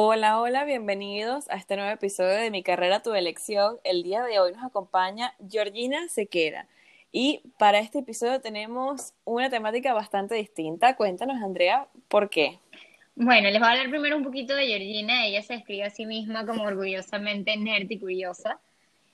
Hola, hola, bienvenidos a este nuevo episodio de Mi carrera, tu elección. El día de hoy nos acompaña Georgina Sequera. Y para este episodio tenemos una temática bastante distinta. Cuéntanos, Andrea, ¿por qué? Bueno, les voy a hablar primero un poquito de Georgina. Ella se describe a sí misma como orgullosamente nerd y curiosa.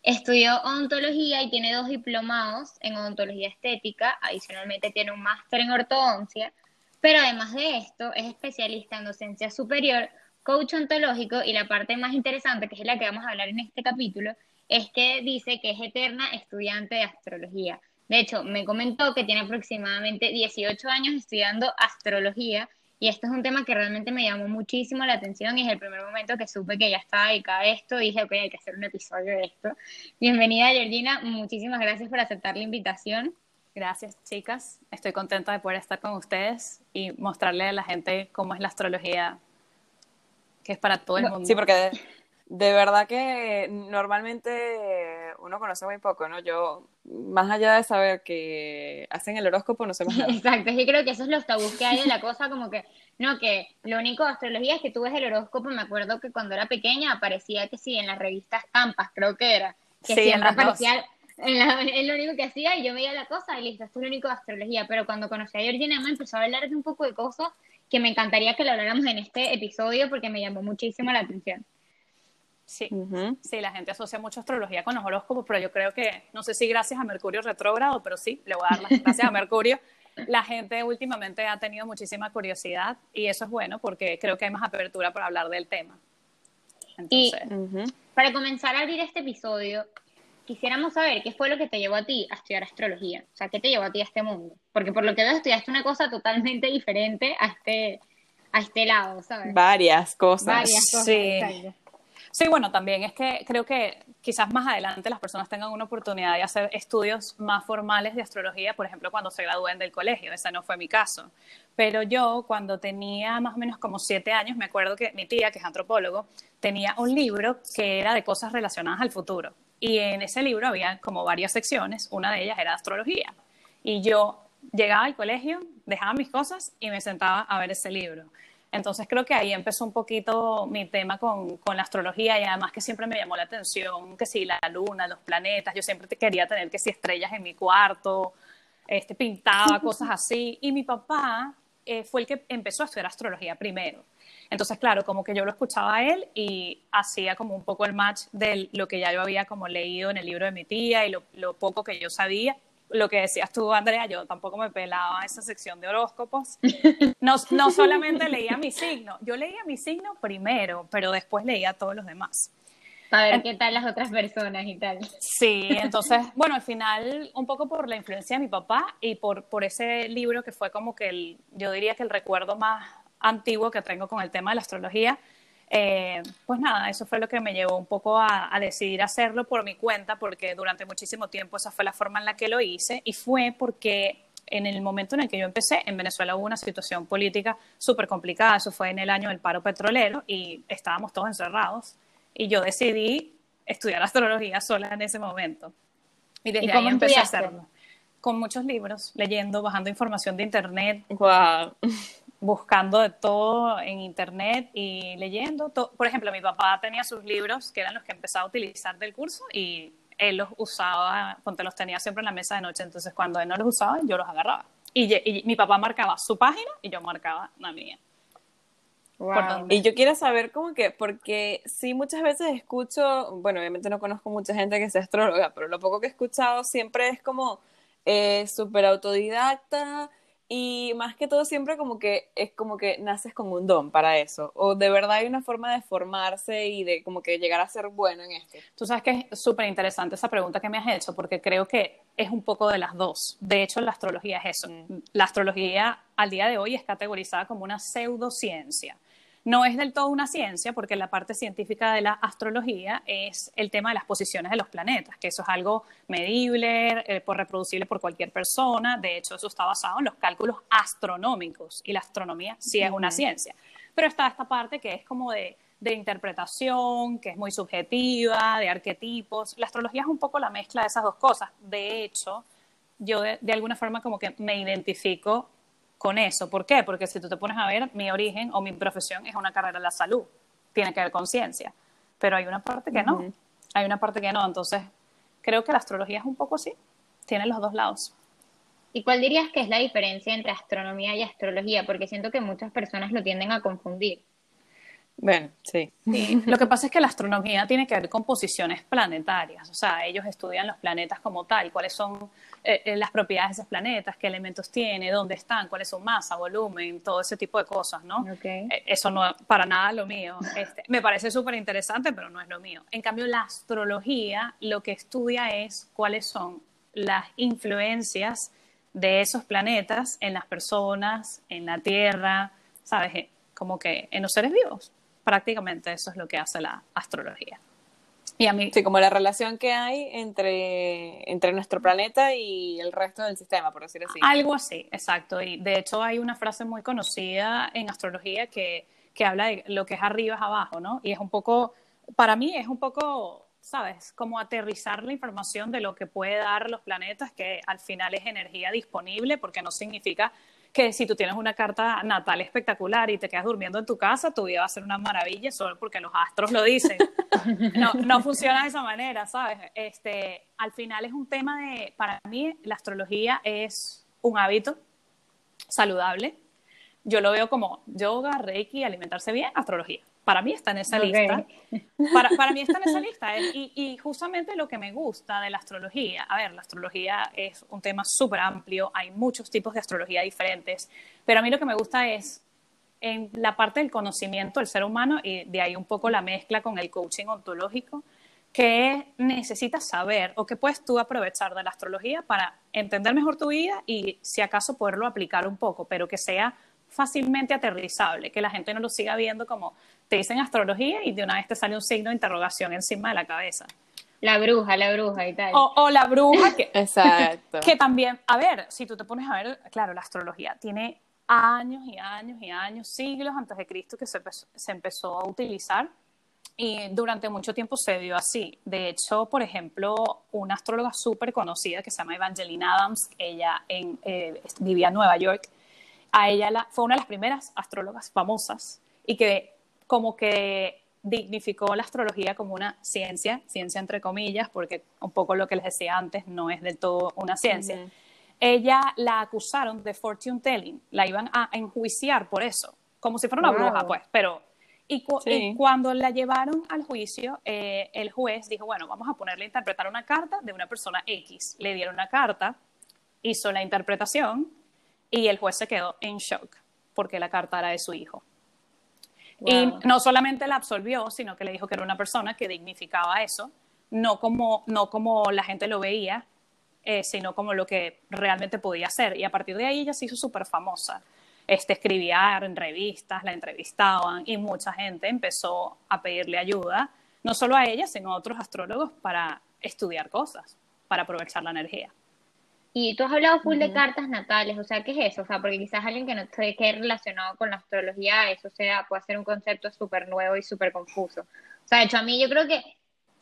Estudió odontología y tiene dos diplomados en odontología estética. Adicionalmente tiene un máster en ortodoncia. Pero además de esto, es especialista en docencia superior coach ontológico y la parte más interesante, que es la que vamos a hablar en este capítulo, es que dice que es eterna estudiante de astrología. De hecho, me comentó que tiene aproximadamente 18 años estudiando astrología y esto es un tema que realmente me llamó muchísimo la atención y es el primer momento que supe que ya estaba dedicada a esto y dije, ok, hay que hacer un episodio de esto. Bienvenida, Georgina. Muchísimas gracias por aceptar la invitación. Gracias, chicas. Estoy contenta de poder estar con ustedes y mostrarle a la gente cómo es la astrología que es para todo el mundo. Sí, porque de, verdad que normalmente uno conoce muy poco, ¿no? Yo, más allá de saber que hacen el horóscopo, no sé más nada. Exacto, yo creo que eso es los tabús que hay en la cosa, como que, no, que lo único de astrología es que tú ves el horóscopo, me acuerdo que cuando era pequeña aparecía que sí, en las revistas Campas, creo que era, que sí, siempre aparecía... es lo único que hacía y yo veía la cosa y listo, esto es lo único de astrología. Pero cuando conocí a Georgina me empezó a hablar de un poco de cosas que me encantaría que lo habláramos en este episodio porque me llamó muchísimo la atención. Sí, sí, la gente asocia mucho astrología con los horóscopos, pero yo creo que, no sé si gracias a Mercurio retrógrado, pero sí, le voy a dar las gracias a Mercurio. La gente últimamente ha tenido muchísima curiosidad y eso es bueno porque creo que hay más apertura para hablar del tema. Entonces, y para comenzar a abrir este episodio, quisiéramos saber qué fue lo que te llevó a ti a estudiar astrología. O sea, ¿qué te llevó a ti a este mundo? Porque por lo que veo estudiaste una cosa totalmente diferente a este, a este lado, ¿sabes? Varias cosas. Varias cosas. Sí. Sí, bueno, también es que creo que quizás más adelante las personas tengan una oportunidad de hacer estudios más formales de astrología, por ejemplo, cuando se gradúen del colegio. Ese no fue mi caso. Pero yo, cuando tenía más o menos como siete años, me acuerdo que mi tía, que es antropólogo, tenía un libro que era de cosas relacionadas al futuro. Y en ese libro había como varias secciones, una de ellas era astrología. Y yo llegaba al colegio, dejaba mis cosas y me sentaba a ver ese libro. Entonces creo que ahí empezó un poquito mi tema con, con, la astrología y además que siempre me llamó la atención, que si la luna, los planetas, yo siempre quería tener que si estrellas en mi cuarto, este, pintaba cosas así. Y mi papá eh, fue el que empezó a estudiar astrología primero. Entonces, claro, como que yo lo escuchaba a él y hacía como un poco el match de lo que ya yo había como leído en el libro de mi tía y lo, poco que yo sabía. Lo que decías tú, Andrea, yo tampoco me pelaba esa sección de horóscopos. No, no solamente leía mi signo, yo leía mi signo primero, pero después leía todos los demás. Para ver qué tal las otras personas y tal. Sí, entonces, bueno, al final, un poco por la influencia de mi papá y por, por ese libro que fue como que el, yo diría que el recuerdo más antiguo que tengo con el tema de la astrología. Eh, pues nada, eso fue lo que me llevó un poco a, decidir hacerlo por mi cuenta, porque durante muchísimo tiempo esa fue la forma en la que lo hice y fue porque en el momento en el que yo empecé, en Venezuela hubo una situación política súper complicada, eso fue en el año del paro petrolero y estábamos todos encerrados y yo decidí estudiar astrología sola en ese momento. Y desde ahí empecé a hacerlo. Con muchos libros, leyendo, bajando información de internet. Wow buscando de todo en internet y leyendo. Por ejemplo, mi papá tenía sus libros que eran los que empezaba a utilizar del curso y él los usaba, cuando los tenía siempre en la mesa de noche, entonces cuando él no los usaba, yo los agarraba. Y, mi papá marcaba su página y yo marcaba la mía. Y yo quiero saber cómo que, porque sí muchas veces escucho, bueno, obviamente no conozco mucha gente que sea astróloga, pero lo poco que he escuchado siempre es como eh, súper autodidacta, y más que todo siempre como que es como que naces con un don para eso. O de verdad hay una forma de formarse y de como que llegar a ser bueno en esto. Tú sabes que es súper interesante esa pregunta que me has hecho porque creo que es un poco de las dos. De hecho, la astrología es eso. La astrología al día de hoy es categorizada como una pseudociencia. No es del todo una ciencia, porque la parte científica de la astrología es el tema de las posiciones de los planetas, que eso es algo medible, eh, por reproducible por cualquier persona. De hecho, eso está basado en los cálculos astronómicos y la astronomía sí es una ciencia. Pero está esta parte que es como de, de interpretación, que es muy subjetiva, de arquetipos. La astrología es un poco la mezcla de esas dos cosas. De hecho, yo de, de, alguna forma como que me identifico con eso. ¿Por qué? Porque si tú te pones a ver, mi origen o mi profesión es una carrera de la salud, tiene que ver con ciencia, pero hay una parte que no, hay una parte que no, entonces creo que la astrología es un poco así, tiene los dos lados. ¿Y cuál dirías que es la diferencia entre astronomía y astrología? Porque siento que muchas personas lo tienden a confundir. Bueno, sí. Lo que pasa es que la astronomía tiene que ver con posiciones planetarias, o sea, ellos estudian los planetas como tal, cuáles son eh, eh, las propiedades de esos planetas, qué elementos tiene, dónde están, cuál es su masa, volumen, todo ese tipo de cosas, ¿no? Eh, eso no es para nada lo mío. Este, me parece súper interesante, pero no es lo mío. En cambio, la astrología lo que estudia es cuáles son las influencias de esos planetas en las personas, en la Tierra, ¿sabes? Como que en los seres vivos prácticamente eso es lo que hace la astrología. Y a mí... Sí, como la relación que hay entre, entre nuestro planeta y el resto del sistema, por decir así. Algo así, exacto. Y de hecho hay una frase muy conocida en astrología que, que habla de lo que es arriba es abajo, ¿no? Y es un poco, para mí es un poco, ¿sabes? Como aterrizar la información de lo que puede dar los planetas, que al final es energía disponible, porque no significa que si tú tienes una carta natal espectacular y te quedas durmiendo en tu casa, tu vida va a ser una maravilla solo porque los astros lo dicen. No, no funciona de esa manera, ¿sabes? Este, al final es un tema de, para mí, la astrología es un hábito saludable. Yo lo veo como yoga, reiki, alimentarse bien, astrología para mí está en esa lista. Para, para, mí está en esa lista. Y, y, justamente lo que me gusta de la astrología, a ver, la astrología es un tema súper amplio, hay muchos tipos de astrología diferentes, pero a mí lo que me gusta es en la parte del conocimiento del ser humano y de ahí un poco la mezcla con el coaching ontológico, que necesitas saber o que puedes tú aprovechar de la astrología para entender mejor tu vida y si acaso poderlo aplicar un poco, pero que sea fácilmente aterrizable, que la gente no lo siga viendo como te dicen astrología y de una vez te sale un signo de interrogación encima de la cabeza. La bruja, la bruja y tal. O, la bruja que, Exacto. que también, a ver, si tú te pones a ver, claro, la astrología tiene años y años y años, siglos antes de Cristo que se empezó, se empezó a utilizar y durante mucho tiempo se vio así. De hecho, por ejemplo, una astróloga súper conocida que se llama Evangeline Adams, ella en, eh, vivía en Nueva York, a ella la, fue una de las primeras astrólogas famosas y que como que dignificó la astrología como una ciencia, ciencia entre comillas, porque un poco lo que les decía antes no es del todo una ciencia. Ella la acusaron de fortune telling, la iban a enjuiciar por eso, como si fuera una bruja, pues, pero... Y, cuando la llevaron al juicio, eh, el juez dijo, bueno, vamos a ponerle a interpretar una carta de una persona X. Le dieron una carta, hizo la interpretación y el juez se quedó en shock porque la carta era de su hijo. Y no solamente la absolvió, sino que le dijo que era una persona que dignificaba eso, no como, no como la gente lo veía, eh, sino como lo que realmente podía ser. Y a partir de ahí ella se hizo súper famosa. Este, escribía en revistas, la entrevistaban y mucha gente empezó a pedirle ayuda, no solo a ella, sino a otros astrólogos para estudiar cosas, para aprovechar la energía. Y tú has hablado full de cartas natales, o sea, ¿qué es eso? O sea, porque quizás alguien que no esté que relacionado con la astrología, eso sea, puede ser un concepto súper nuevo y súper confuso. O sea, de hecho, a mí yo creo que,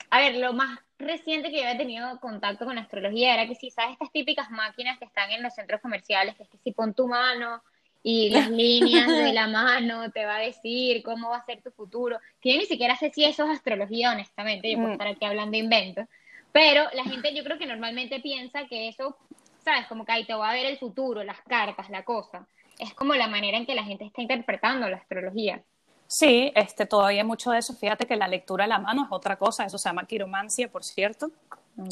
a ver, lo más reciente que yo he tenido contacto con la astrología era que si sabes estas típicas máquinas que están en los centros comerciales, que es que si pon tu mano y las líneas de la mano te va a decir cómo va a ser tu futuro, que yo ni siquiera sé si eso es astrología, honestamente, yo puedo mm. estar aquí hablando de inventos, pero la gente yo creo que normalmente piensa que eso ¿sabes? Como que ahí te va a ver el futuro, las cartas, la cosa. Es como la manera en que la gente está interpretando la astrología. Sí, este, todavía mucho de eso. Fíjate que la lectura a la mano es otra cosa, eso se llama quiromancia, por cierto.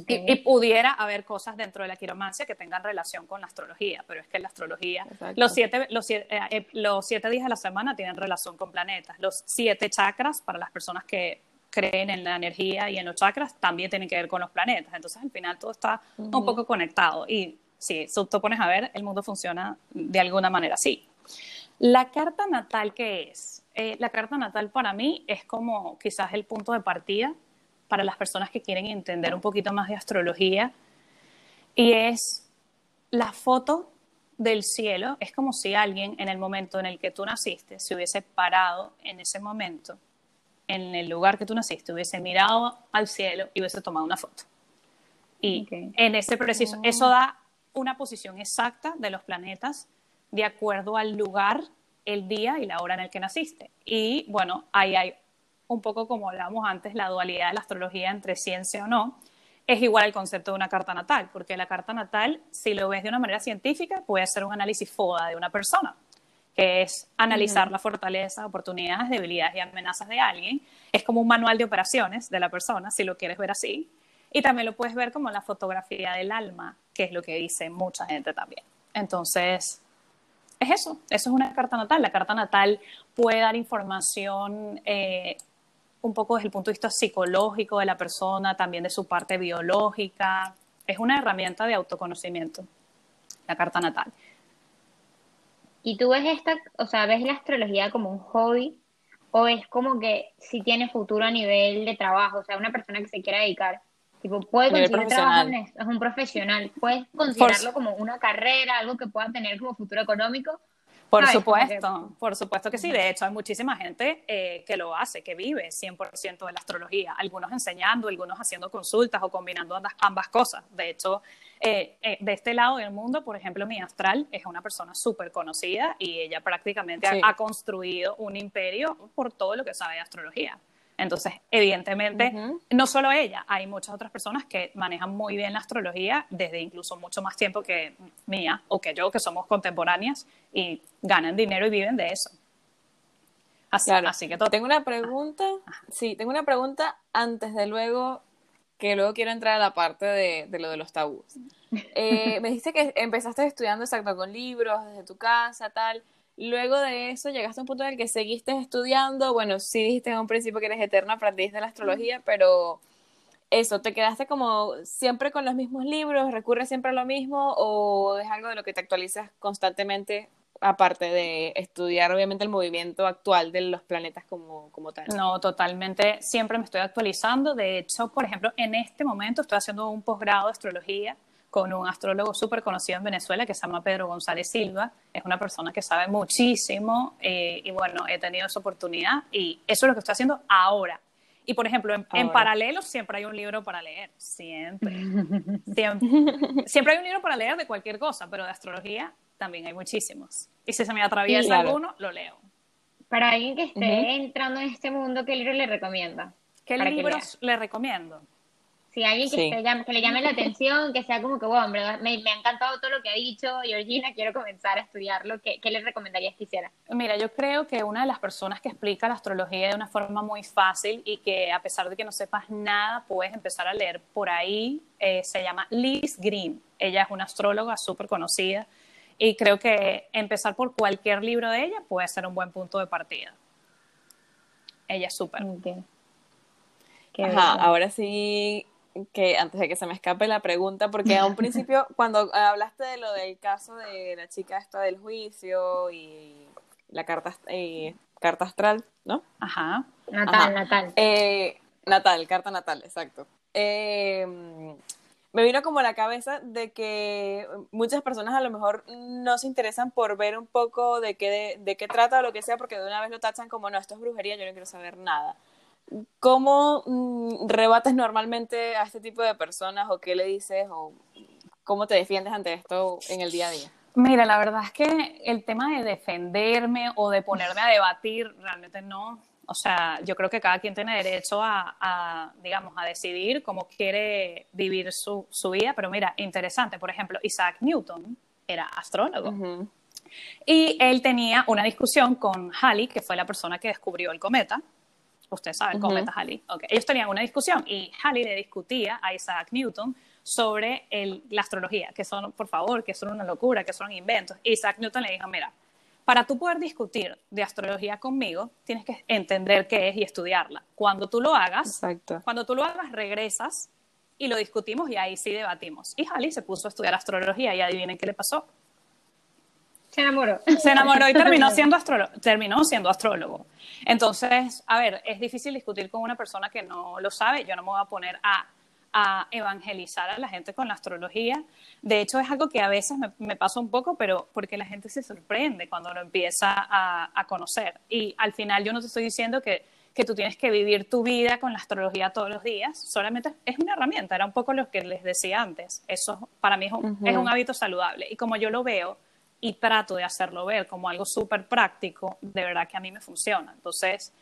Y, pudiera haber cosas dentro de la quiromancia que tengan relación con la astrología, pero es que la astrología, los siete, los, siete, eh, eh, los siete días de la semana tienen relación con planetas. Los siete chakras, para las personas que creen en la energía y en los chakras también tienen que ver con los planetas. Entonces, al final todo está un poco conectado. Y si tú pones a ver, el mundo funciona de alguna manera así. La carta natal, ¿qué es? eh, la carta natal para mí es como quizás el punto de partida para las personas que quieren entender un poquito más de astrología y es la foto del cielo. Es como si alguien en el momento en el que tú naciste se hubiese parado en ese momento, en el lugar que tú naciste, hubiese mirado al cielo y hubiese tomado una foto. Y en ese preciso, oh. eso da una posición exacta de los planetas de acuerdo al lugar, el día y la hora en el que naciste. Y bueno, ahí hay un poco como hablábamos antes, la dualidad de la astrología entre ciencia o no, es igual al concepto de una carta natal, porque la carta natal, si lo ves de una manera científica, puede ser un análisis FODA de una persona, que es analizar la fortaleza, oportunidades, debilidades y amenazas de alguien. Es como un manual de operaciones de la persona, si lo quieres ver así. Y también lo puedes ver como la fotografía del alma, que es lo que dice mucha gente también. Entonces, es eso, eso es una carta natal. La carta natal puede dar información eh, un poco desde el punto de vista psicológico de la persona, también de su parte biológica. Es una herramienta de autoconocimiento, la carta natal. ¿Y tú ves esta, o sea, ves la astrología como un hobby o es como que si tiene futuro a nivel de trabajo, o sea, una persona que se quiera dedicar, tipo, puede conseguir trabajo en es un profesional, puedes considerarlo como una carrera, algo que pueda tener como futuro económico por supuesto, por supuesto que sí. De hecho, hay muchísima gente eh, que lo hace, que vive 100% de la astrología, algunos enseñando, algunos haciendo consultas o combinando ambas, cosas. De hecho, eh, eh, de este lado del mundo, por ejemplo, mi astral es una persona súper conocida y ella prácticamente ha, construido un imperio por todo lo que sabe de astrología. Entonces, evidentemente, no solo ella, hay muchas otras personas que manejan muy bien la astrología desde incluso mucho más tiempo que mía o que yo, que somos contemporáneas y ganan dinero y viven de eso. Así, así que todo. Tengo una pregunta, sí, tengo una pregunta antes de luego, que luego quiero entrar a la parte de, lo de los tabús. Eh, me dijiste que empezaste estudiando exacto con libros desde tu casa, tal. Luego de eso llegaste a un punto en el que seguiste estudiando, bueno, sí dijiste en un principio que eres eterna aprendiz de la astrología, pero eso, ¿te quedaste como siempre con los mismos libros, recurres siempre a lo mismo o es algo de lo que te actualizas constantemente aparte de estudiar obviamente el movimiento actual de los planetas como, como tal. No, totalmente, siempre me estoy actualizando. De hecho, por ejemplo, en este momento estoy haciendo un posgrado de astrología con un astrólogo súper conocido en Venezuela que se llama Pedro González Silva. Es una persona que sabe muchísimo eh, y bueno, he tenido esa oportunidad y eso es lo que estoy haciendo ahora. Y por ejemplo, en, paralelo siempre hay un libro para leer, siempre. siempre. hay un libro para leer de cualquier cosa, pero de astrología también hay muchísimos. Y si se me atraviesa alguno, lo leo. Para alguien que esté entrando en este mundo, ¿qué libro le recomienda? ¿Qué libros le recomiendo? Si alguien que, que, le llame la atención, que sea como que, bueno, me, me, ha encantado todo lo que ha dicho Georgina, quiero comenzar a estudiarlo, ¿qué, ¿qué le recomendarías que hiciera? Mira, yo creo que una de las personas que explica la astrología de una forma muy fácil y que a pesar de que no sepas nada, puedes empezar a leer por ahí, eh, se llama Liz Green. Ella es una astróloga súper conocida y creo que empezar por cualquier libro de ella puede ser un buen punto de partida. Ella es súper. Ajá, ahora sí que antes de que se me escape la pregunta, porque a un principio, cuando hablaste de lo del caso de la chica esta del juicio y la carta, eh, carta astral, ¿no? Ajá. Natal, natal. Eh, natal, carta natal, exacto. Eh, me vino como a la cabeza de que muchas personas a lo mejor no se interesan por ver un poco de qué, de, de qué trata o lo que sea, porque de una vez lo tachan como, no, esto es brujería, yo no quiero saber nada. ¿Cómo mm, rebates normalmente a este tipo de personas o qué le dices o cómo te defiendes ante esto en el día a día? Mira, la verdad es que el tema de defenderme o de ponerme a debatir, realmente no. O sea, yo creo que cada quien tiene derecho a, digamos, a decidir cómo quiere vivir su, vida. Pero mira, interesante, por ejemplo, Isaac Newton era astrólogo. Y él tenía una discusión con Halley, que fue la persona que descubrió el cometa, Ustedes saben, uh cometa Halley. Okay. Ellos tenían una discusión y Halley le discutía a Isaac Newton sobre el, la astrología, que son, por favor, que son una locura, que son inventos. Isaac Newton le dijo, mira, para tú poder discutir de astrología conmigo, tienes que entender qué es y estudiarla. Cuando tú lo hagas, cuando tú lo hagas, regresas y lo discutimos y ahí sí debatimos. Y Halley se puso a estudiar astrología y adivinen qué le pasó. Se enamoró. Se enamoró y terminó siendo, astrólogo, terminó siendo astrólogo. Entonces, a ver, es difícil discutir con una persona que no lo sabe. Yo no me voy a poner a, a evangelizar a la gente con la astrología. De hecho, es algo que a veces me, me pasa un poco, pero porque la gente se sorprende cuando lo empieza a, a conocer. Y al final yo no te estoy diciendo que que tú tienes que vivir tu vida con la astrología todos los días, solamente es una herramienta, era un poco lo que les decía antes, eso para mí es un, hábito saludable y como yo lo veo y trato de hacerlo ver como algo súper práctico, de verdad que a mí me funciona, entonces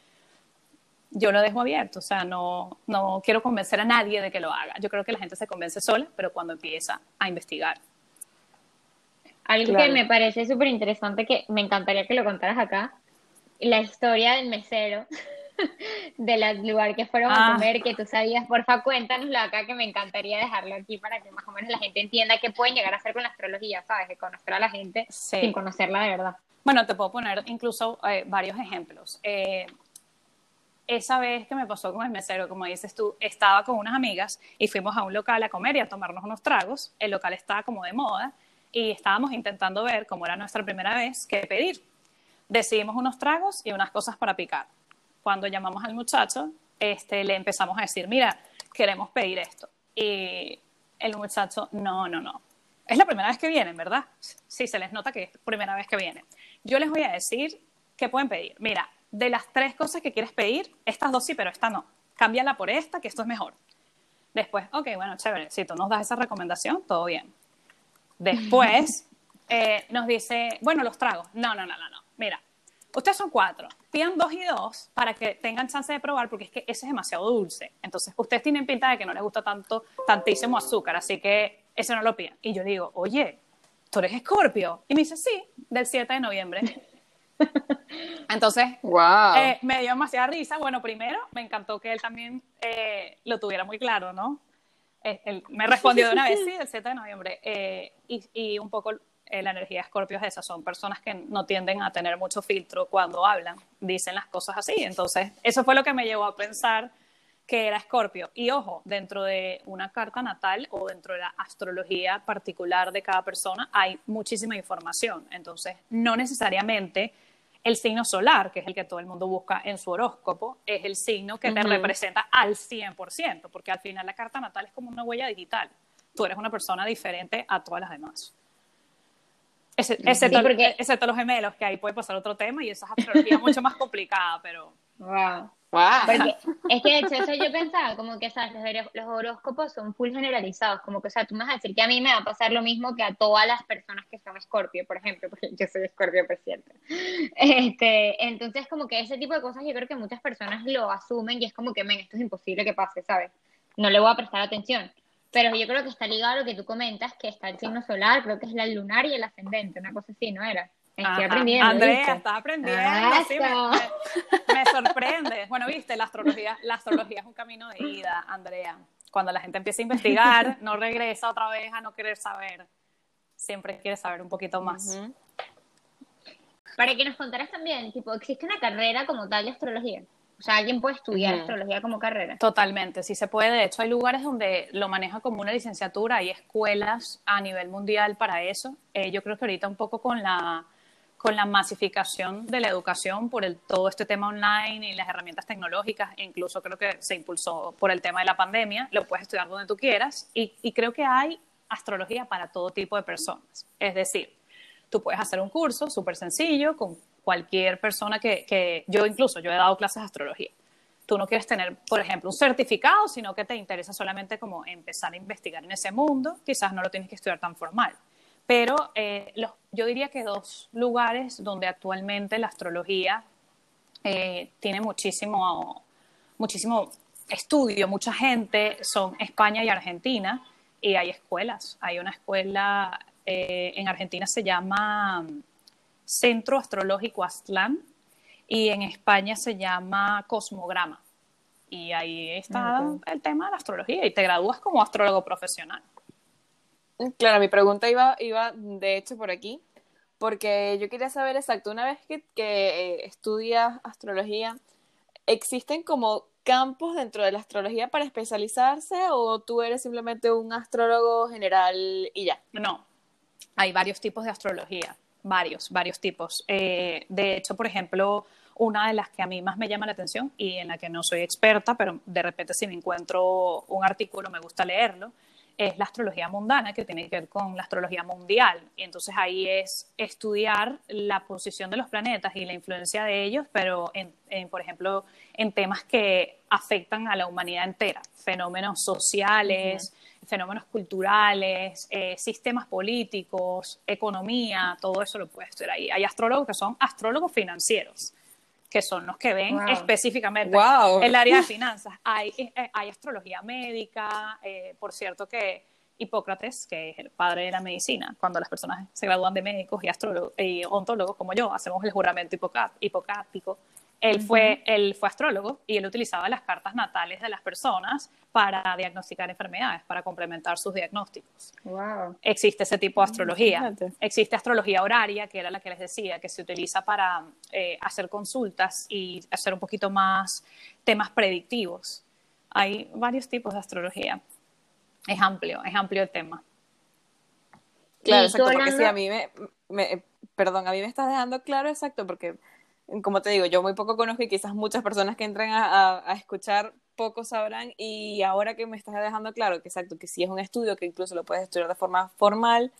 yo lo dejo abierto, o sea, no, no quiero convencer a nadie de que lo haga, yo creo que la gente se convence sola, pero cuando empieza a investigar. Algo que me parece súper interesante, que me encantaría que lo contaras acá, la historia del mesero. del lugar que fueron a ah. comer, que tú sabías, porfa, cuéntanoslo acá, que me encantaría dejarlo aquí para que más o menos la gente entienda qué pueden llegar a hacer con la astrología, ¿sabes? De conocer a la gente sin conocerla de verdad. Bueno, te puedo poner incluso eh, varios ejemplos. Eh, esa vez que me pasó con el mesero, como dices tú, estaba con unas amigas y fuimos a un local a comer y a tomarnos unos tragos. El local estaba como de moda y estábamos intentando ver, como era nuestra primera vez, qué pedir. Decidimos unos tragos y unas cosas para picar cuando llamamos al muchacho, este, le empezamos a decir, mira, queremos pedir esto. Y el muchacho, no, no, no. Es la primera vez que vienen, ¿verdad? Sí, se les nota que es la primera vez que vienen. Yo les voy a decir qué pueden pedir. Mira, de las tres cosas que quieres pedir, estas dos sí, pero esta no. Cámbiala por esta, que esto es mejor. Después, ok, bueno, chévere, si tú nos das esa recomendación, todo bien. Después eh, nos dice, bueno, los tragos. No, no, no, no, no. Mira, Ustedes son cuatro. Pidan dos y dos para que tengan chance de probar, porque es que ese es demasiado dulce. Entonces, ustedes tienen pinta de que no les gusta tanto, tantísimo azúcar, así que ese no lo pidan. Y yo digo, oye, ¿tú eres Escorpio? Y me dice, sí, del 7 de noviembre. Entonces, wow. Eh, me dio demasiada risa. Bueno, primero, me encantó que él también eh, lo tuviera muy claro, ¿no? Eh, él me respondió de una vez, sí, del 7 de noviembre. y, y, un poco la energía de Escorpio es esa, son personas que no tienden a tener mucho filtro cuando hablan, dicen las cosas así. Entonces, eso fue lo que me llevó a pensar que era Escorpio. Y ojo, dentro de una carta natal o dentro de la astrología particular de cada persona hay muchísima información. Entonces, no necesariamente el signo solar, que es el que todo el mundo busca en su horóscopo, es el signo que te representa al 100%, porque al final la carta natal es como una huella digital. Tú eres una persona diferente a todas las demás excepto, los gemelos, que ahí puede pasar otro tema y esa es astrología mucho más complicada, pero... Wow. es que de hecho eso yo pensaba, como que ¿sabes? Los, horóscopos son full generalizados, como que, o sea, tú me vas a decir que a mí me va a pasar lo mismo que a todas las personas que son escorpio, por ejemplo, porque yo soy escorpio presidente. Este, entonces, como que ese tipo de cosas yo creo que muchas personas lo asumen y es como que, men, esto es imposible que pase, ¿sabes? No le voy a prestar atención. Pero yo creo que está ligado a lo que tú comentas, que está el signo solar, creo que es la lunar y el ascendente, una cosa así, ¿no era? Estoy aprendiendo. Andrea, estás aprendiendo. me, sorprende. Bueno, viste, la astrología, la astrología es un camino de ida, Andrea. Cuando la gente empieza a investigar, no regresa otra vez a no querer saber. Siempre quiere saber un poquito más. Para que nos contaras también, tipo, ¿existe una carrera como tal de astrología? O sea, alguien puede estudiar astrología como carrera. Totalmente, sí se puede. De hecho, hay lugares donde lo maneja como una licenciatura, hay escuelas a nivel mundial para eso. Eh, yo creo que ahorita un poco con la, con la masificación de la educación por el, todo este tema online y las herramientas tecnológicas, e incluso creo que se impulsó por el tema de la pandemia, lo puedes estudiar donde tú quieras y, y creo que hay astrología para todo tipo de personas. Es decir, tú puedes hacer un curso súper sencillo con cualquier persona que, que, yo incluso, yo he dado clases de astrología. Tú no quieres tener, por ejemplo, un certificado, sino que te interesa solamente como empezar a investigar en ese mundo, quizás no lo tienes que estudiar tan formal. Pero eh, los, yo diría que dos lugares donde actualmente la astrología eh, tiene muchísimo, muchísimo estudio, mucha gente, son España y Argentina, y hay escuelas. Hay una escuela eh, en Argentina se llama Centro Astrológico Aztlán y en España se llama Cosmograma. Y ahí está el tema de la astrología y te gradúas como astrólogo profesional. Claro, mi pregunta iba, iba de hecho por aquí, porque yo quería saber exacto, una vez que, que eh, estudias astrología, ¿existen como campos dentro de la astrología para especializarse o tú eres simplemente un astrólogo general y ya? No, hay varios tipos de astrología. Varios, varios tipos. Eh, de hecho, por ejemplo, una de las que a mí más me llama la atención y en la que no soy experta, pero de repente si me encuentro un artículo me gusta leerlo, es la astrología mundana, que tiene que ver con la astrología mundial. Y entonces ahí es estudiar la posición de los planetas y la influencia de ellos, pero, en, por ejemplo, en temas que afectan a la humanidad entera, fenómenos sociales, fenómenos culturales, eh, sistemas políticos, economía, todo eso lo puedes estudiar ahí. Hay astrólogos que son astrólogos financieros que son los que ven específicamente el área de finanzas. Hay, eh, hay astrología médica, eh, por cierto que Hipócrates, que es el padre de la medicina, cuando las personas se gradúan de médicos y, astrólogos, y ontólogos como yo, hacemos el juramento hipocrático, él, fue, él fue astrólogo y él utilizaba las cartas natales de las personas para diagnosticar enfermedades, para complementar sus diagnósticos. Wow. Existe ese tipo de astrología. Existe astrología horaria, que era la que les decía, que se utiliza para eh, hacer consultas y hacer un poquito más temas predictivos. Hay varios tipos de astrología. Es amplio, es amplio el tema. Claro, exacto, porque si a mí me, perdón, a mí me estás dejando claro, exacto, porque como te digo, yo muy poco conozco y quizás muchas personas que entren a, escuchar poco sabrán y ahora que me estás dejando claro que exacto, que si es un estudio que incluso lo puedes estudiar de forma formal,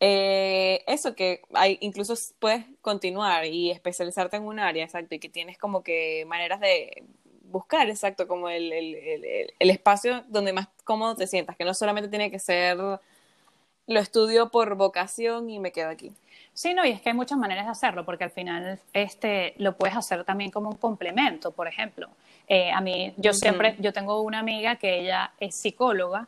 eh, eso que hay, incluso puedes continuar y especializarte en un área, exacto, y que tienes como que maneras de buscar, exacto, como el, espacio donde más cómodo te sientas, que no solamente tiene que ser lo estudio por vocación y me quedo aquí. Sí, no, y es que hay muchas maneras de hacerlo, porque al final este, lo puedes hacer también como un complemento, por ejemplo. Eh, a mí, yo siempre, yo tengo una amiga que ella es psicóloga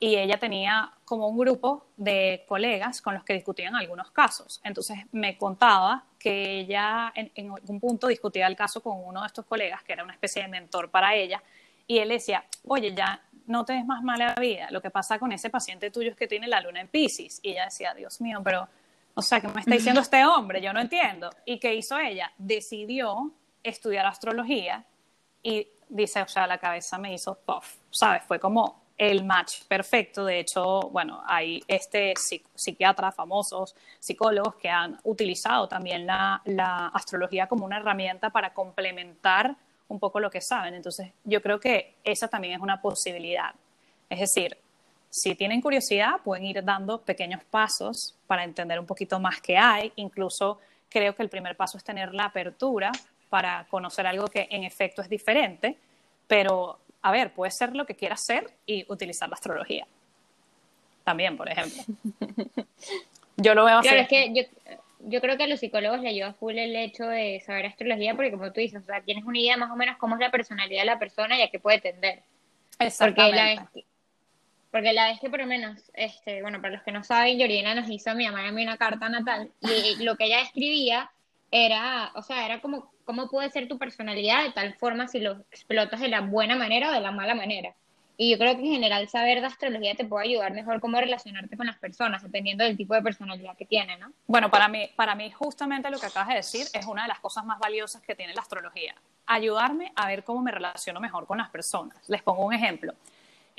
y ella tenía como un grupo de colegas con los que discutían algunos casos. Entonces me contaba que ella en, en algún punto discutía el caso con uno de estos colegas, que era una especie de mentor para ella, y él decía, oye, ya no te des más mala vida, lo que pasa con ese paciente tuyo es que tiene la luna en Pisces. Y ella decía, Dios mío, pero o sea, ¿qué me está diciendo este hombre? Yo no entiendo. ¿Y qué hizo ella? Decidió estudiar astrología y dice, o sea, la cabeza me hizo puff, ¿sabes? Fue como el match perfecto. De hecho, bueno, hay este psiquiatras famosos, psicólogos que han utilizado también la, la astrología como una herramienta para complementar un poco lo que saben. Entonces, yo creo que esa también es una posibilidad. Es decir, si tienen curiosidad, pueden ir dando pequeños pasos para entender un poquito más qué hay. Incluso creo que el primer paso es tener la apertura para conocer algo que en efecto es diferente, pero a ver, puede ser lo que quieras ser y utilizar la astrología. También, por ejemplo. Yo lo veo así. Claro, es que yo, yo creo que a los psicólogos le ayuda full el hecho de saber astrología, porque como tú dices, o sea, tienes una idea más o menos cómo es la personalidad de la persona y a qué puede tender. Exactamente. Porque la, porque la vez que por lo menos, este, bueno, para los que no saben, Georgina nos hizo a mi mamá y a mí una carta natal y lo que ella escribía era, o sea, era como cómo puede ser tu personalidad de tal forma si lo explotas de la buena manera o de la mala manera. Y yo creo que en general saber de astrología te puede ayudar mejor cómo relacionarte con las personas, dependiendo del tipo de personalidad que tiene, ¿no? Bueno, para mí, para mí justamente lo que acabas de decir es una de las cosas más valiosas que tiene la astrología. Ayudarme a ver cómo me relaciono mejor con las personas. Les pongo un ejemplo.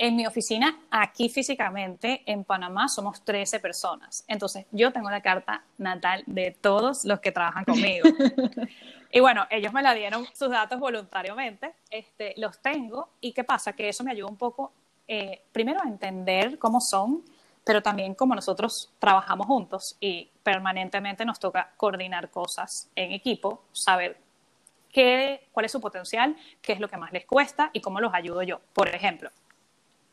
En mi oficina, aquí físicamente, en Panamá, somos 13 personas. Entonces, yo tengo la carta natal de todos los que trabajan conmigo. y bueno, ellos me la dieron sus datos voluntariamente. Este, los tengo. ¿Y qué pasa? Que eso me ayuda un poco, eh, primero, a entender cómo son, pero también cómo nosotros trabajamos juntos y permanentemente nos toca coordinar cosas en equipo, saber qué, cuál es su potencial, qué es lo que más les cuesta y cómo los ayudo yo. Por ejemplo,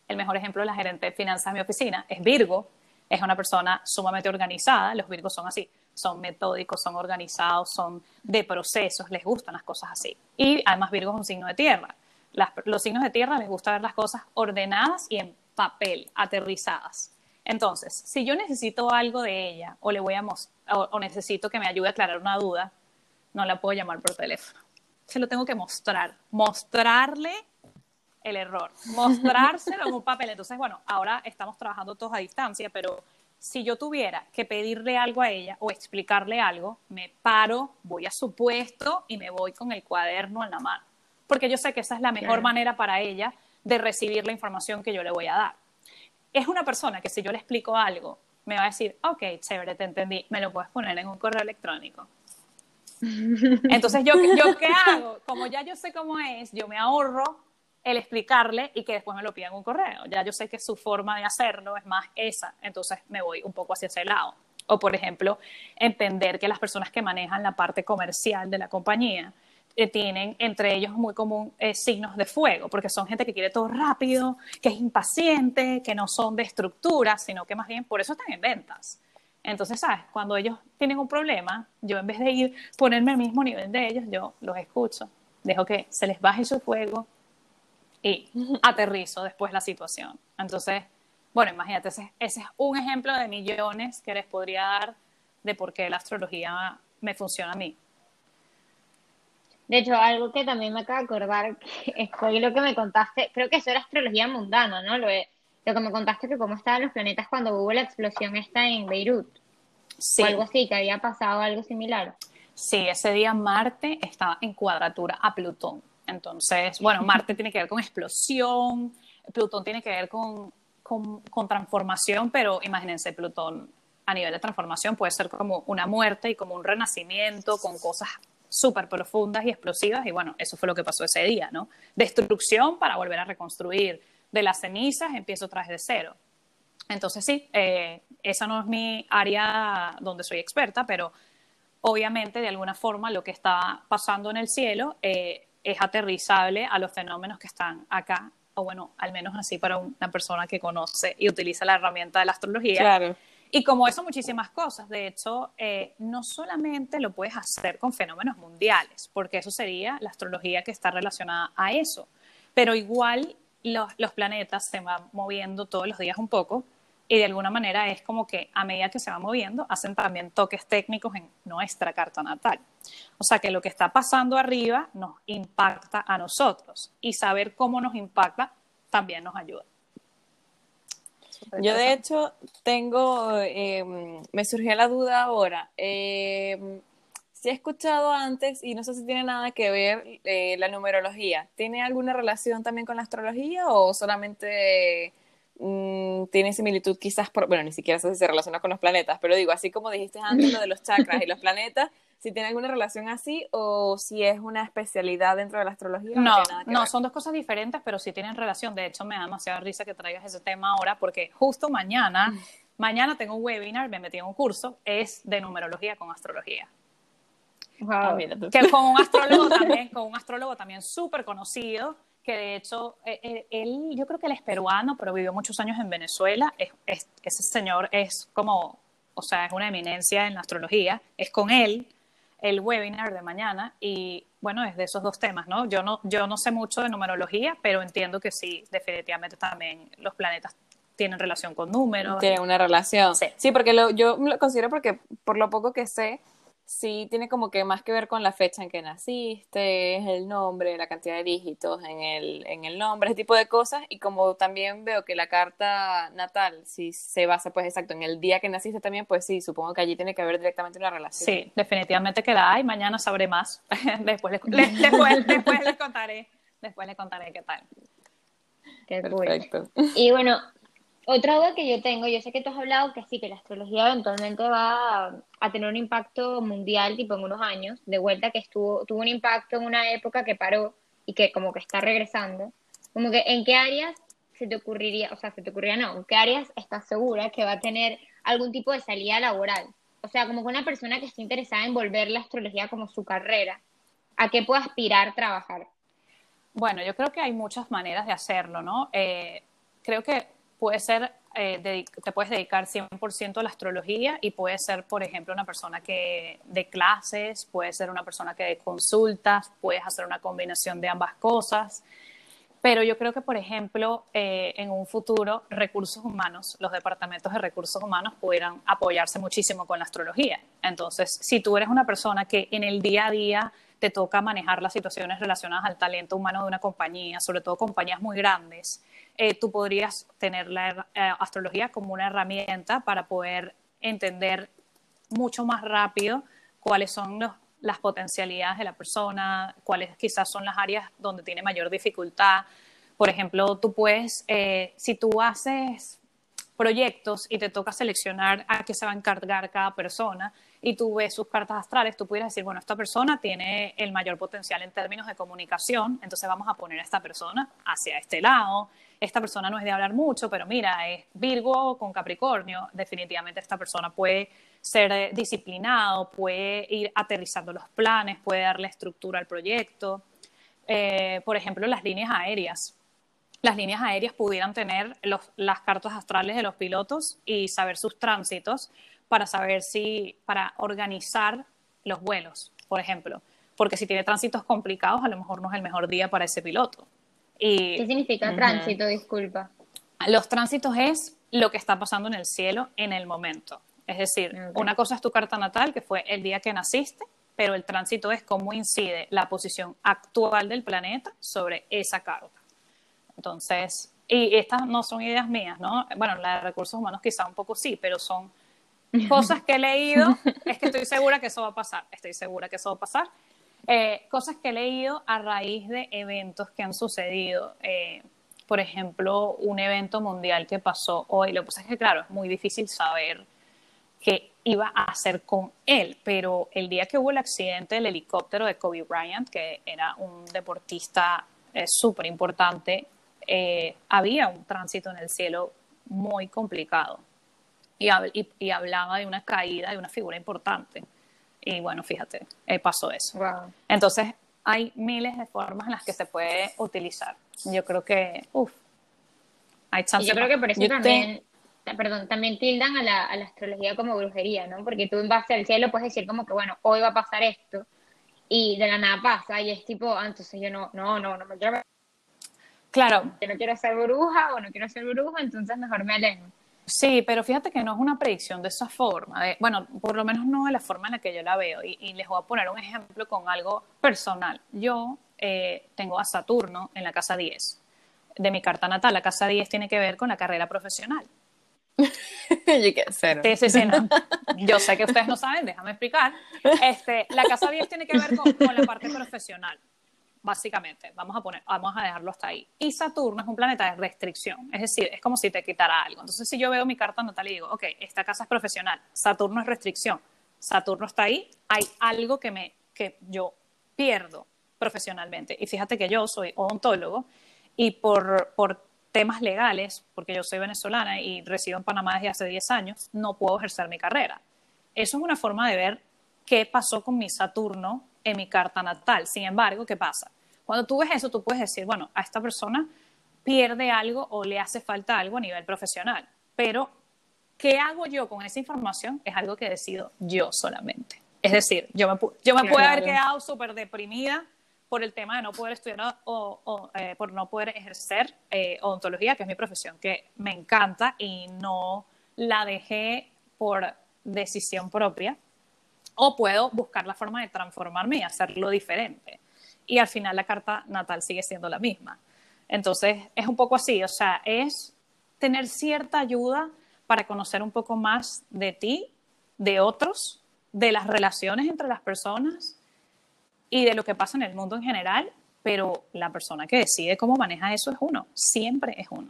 el mejor ejemplo de la gerente de finanzas de mi oficina es Virgo, es una persona sumamente organizada, los Virgos son así, son metódicos, son organizados, son de procesos, les gustan las cosas así. Y además Virgo es un signo de tierra. los signos de tierra les gusta ver las cosas ordenadas y en papel, aterrizadas. Entonces, si yo necesito algo de ella o le voy a o necesito que me ayude a aclarar una duda, no la puedo llamar por teléfono. Se lo tengo que mostrar, mostrarle el error, mostrárselo en un papel. Entonces, bueno, ahora estamos trabajando todos a distancia, pero si yo tuviera que pedirle algo a ella o explicarle algo, me paro, voy a su puesto y me voy con el cuaderno en la mano, porque yo sé que esa es la mejor manera para ella de recibir la información que yo le voy a dar. Es una persona que si yo le explico algo me va a decir, ok, chévere, te entendí, me lo puedes poner en un correo electrónico. Entonces, ¿yo, ¿yo qué hago? Como ya yo sé cómo es, yo me ahorro el explicarle y que después me lo pidan un correo. Ya yo sé que su forma de hacerlo es más esa, entonces me voy un poco hacia ese lado. O, por ejemplo, entender que las personas que manejan la parte comercial de la compañía eh, tienen entre ellos muy común eh, signos de fuego, porque son gente que quiere todo rápido, que es impaciente, que no son de estructura, sino que más bien por eso están en ventas. Entonces, ¿sabes? Cuando ellos tienen un problema, yo en vez de ir, ponerme al mismo nivel de ellos, yo los escucho, dejo que se les baje su fuego y aterrizo después la situación. Entonces, bueno, imagínate, ese, ese, es un ejemplo de millones que les podría dar de por qué la astrología me funciona a mí. De hecho, algo que también me acaba de acordar, que fue lo que me contaste, creo que eso era astrología mundana, ¿no? Lo, lo que me contaste que cómo estaban los planetas cuando hubo la explosión esta en Beirut. Sí. O algo así, que había pasado algo similar. Sí, ese día Marte estaba en cuadratura a Plutón. Entonces, bueno, Marte tiene que ver con explosión, Plutón tiene que ver con con, transformación, pero imagínense, Plutón a nivel de transformación puede ser como una muerte y como un renacimiento con cosas súper profundas y explosivas y bueno, eso fue lo que pasó ese día, ¿no? Destrucción para volver a reconstruir. De las cenizas empiezo otra vez de cero. Entonces sí, eh, esa no es mi área donde soy experta, pero obviamente de alguna forma lo que está pasando en el cielo eh, es aterrizable a los fenómenos que están acá o bueno, al menos así para una persona que conoce y utiliza la herramienta de la astrología. Claro. Y como eso, muchísimas cosas. De hecho, eh, no solamente lo puedes hacer con fenómenos mundiales, porque eso sería la astrología que está relacionada a eso, pero igual los, los planetas se van moviendo todos los días un poco y de alguna manera es como que a medida que se va moviendo, hacen también toques técnicos en nuestra carta natal. O sea que lo que está pasando arriba nos impacta a nosotros y saber cómo nos impacta también nos ayuda. Yo de hecho tengo, em, me surgió la duda ahora. Eh, si he escuchado antes y no sé si tiene nada que ver eh, la numerología, ¿tiene alguna relación también con la astrología o solamente Mm, tiene similitud quizás por, bueno, ni siquiera sé si se relaciona con los planetas, pero digo, así como dijiste antes lo de los chakras y los planetas, si tiene alguna relación así o si es una especialidad dentro de la astrología. No, no, son dos cosas diferentes, pero sí tienen relación. De hecho, me da demasiada risa que traigas ese tema ahora porque justo mañana, mm. mañana tengo un webinar, me metí en un curso, es de numerología con astrología. Ah, que con un astrólogo también, con un astrólogo también súper conocido, que de hecho, eh, eh, él, yo creo que él es peruano, pero vivió muchos años en Venezuela. ese señor es como, o sea, es una eminencia en la astrología. Es con él el webinar de mañana y bueno, es de esos dos temas, ¿no? Yo no, yo no sé mucho de numerología, pero entiendo que sí, definitivamente también los planetas tienen relación con números. Tienen una relación. Sí, sí porque lo, yo lo considero porque por lo poco que sé, sí tiene como que más que ver con la fecha en que naciste, el nombre, la cantidad de dígitos en el, en el nombre, ese tipo de cosas. Y como también veo que la carta natal, si se basa pues exacto en el día que naciste también, pues sí, supongo que allí tiene que haber directamente una relación. Sí, definitivamente queda. Y mañana sabré más. después, les, después, después les contaré. Después les contaré qué tal. Qué Perfecto. Y bueno, otra duda que yo tengo, yo sé que tú has hablado que sí, que la astrología eventualmente va a, tener un impacto mundial, tipo en unos años, de vuelta que estuvo, tuvo un impacto en una época que paró y que como que está regresando. Como que, ¿en qué áreas se te ocurriría, o sea, se te ocurriría no, en qué áreas estás segura que va a tener algún tipo de salida laboral? O sea, como que una persona que esté interesada en volver la astrología como su carrera, ¿a qué puede aspirar trabajar? Bueno, yo creo que hay muchas maneras de hacerlo, ¿no? Eh, creo que puede ser, eh, te puedes dedicar 100% a la astrología y puede ser, por ejemplo, una persona que de clases, puede ser una persona que de consultas, puedes hacer una combinación de ambas cosas. Pero yo creo que, por ejemplo, eh, en un futuro, recursos humanos, los departamentos de recursos humanos pudieran apoyarse muchísimo con la astrología. Entonces, si tú eres una persona que en el día a día te toca manejar las situaciones relacionadas al talento humano de una compañía, sobre todo compañías muy grandes, eh, tú podrías tener la eh, astrología como una herramienta para poder entender mucho más rápido cuáles son las potencialidades de la persona, cuáles quizás son las áreas donde tiene mayor dificultad. Por ejemplo, tú puedes, eh, si tú haces proyectos y te toca seleccionar a qué se va a encargar cada persona y tú ves sus cartas astrales, tú pudieras decir, bueno, esta persona tiene el mayor potencial en términos de comunicación, entonces vamos a poner a esta persona hacia este lado. Esta persona no es de hablar mucho, pero mira, es Virgo con Capricornio, definitivamente esta persona puede ser eh, disciplinado, puede ir aterrizando los planes, puede darle estructura al proyecto. Eh, por ejemplo, las líneas aéreas las líneas aéreas pudieran tener las cartas astrales de los pilotos y saber sus tránsitos para saber si, para organizar los vuelos, por ejemplo. Porque si tiene tránsitos complicados, a lo mejor no es el mejor día para ese piloto. Y, ¿Qué significa tránsito? Disculpa. Los tránsitos es lo que está pasando en el cielo en el momento. Es decir, una cosa es tu carta natal, que fue el día que naciste, pero el tránsito es cómo incide la posición actual del planeta sobre esa carta. Entonces, y estas no son ideas mías, ¿no? Bueno, la de recursos humanos quizá un poco sí, pero son cosas que he leído, es que estoy segura que eso va a pasar, estoy segura que eso va a pasar. Eh, cosas que he leído a raíz de eventos que han sucedido. Eh, por ejemplo, un evento mundial que pasó hoy. Lo que pasa es que, claro, es muy difícil saber qué iba a hacer con él, pero el día que hubo el accidente del helicóptero de Kobe Bryant, que era un deportista eh, súper importante eh, había un tránsito en el cielo muy complicado y, y, hablaba de una caída de una figura importante. Y bueno, fíjate, eh, pasó eso. Entonces, hay miles de formas en las que se puede utilizar. Yo creo que, uff, hay chance. yo creo que por eso también, perdón, también tildan a la, a la astrología como brujería, ¿no? Porque tú en base al cielo puedes decir como que, bueno, hoy va a pasar esto, y de la nada pasa, y es tipo, ah, entonces yo no, no, no, no me quiero Claro. Que no quiero ser bruja o no quiero ser bruja, entonces mejor me alejo. Sí, pero fíjate que no es una predicción de esa forma. bueno, por lo menos no de la forma en la que yo la veo. Y, les voy a poner un ejemplo con algo personal. Yo eh, tengo a Saturno en la casa 10 de mi carta natal. La casa 10 tiene que ver con la carrera profesional. Sí, no. Yo sé que ustedes no saben, déjame explicar. Este, la casa 10 tiene que ver con la parte profesional básicamente. Vamos a poner, vamos a dejarlo hasta ahí. Y Saturno es un planeta de restricción, es decir, es como si te quitara algo. Entonces, si yo veo mi carta natal y digo, ok, esta casa es profesional, Saturno es restricción, Saturno está ahí, hay algo que me que yo pierdo profesionalmente. Y fíjate que yo soy odontólogo y por, por temas legales, porque yo soy venezolana y resido en Panamá desde hace 10 años, no puedo ejercer mi carrera. Eso es una forma de ver qué pasó con mi Saturno en mi carta natal. Sin embargo, ¿qué pasa? Cuando tú ves eso, tú puedes decir, bueno, a esta persona pierde algo o le hace falta algo a nivel profesional. Pero, ¿qué hago yo con esa información? Es algo que decido yo solamente. Es decir, yo me, yo me puedo haber quedado súper deprimida por el tema de no poder estudiar o, eh, por no poder ejercer eh, odontología, que es mi profesión, que me encanta y no la dejé por decisión propia, o puedo buscar la forma de transformarme y hacerlo diferente. Y al final la carta natal sigue siendo la misma. Entonces es un poco así, o sea, es tener cierta ayuda para conocer un poco más de ti, de otros, de las relaciones entre las personas y de lo que pasa en el mundo en general, pero la persona que decide cómo maneja eso es uno, siempre es uno.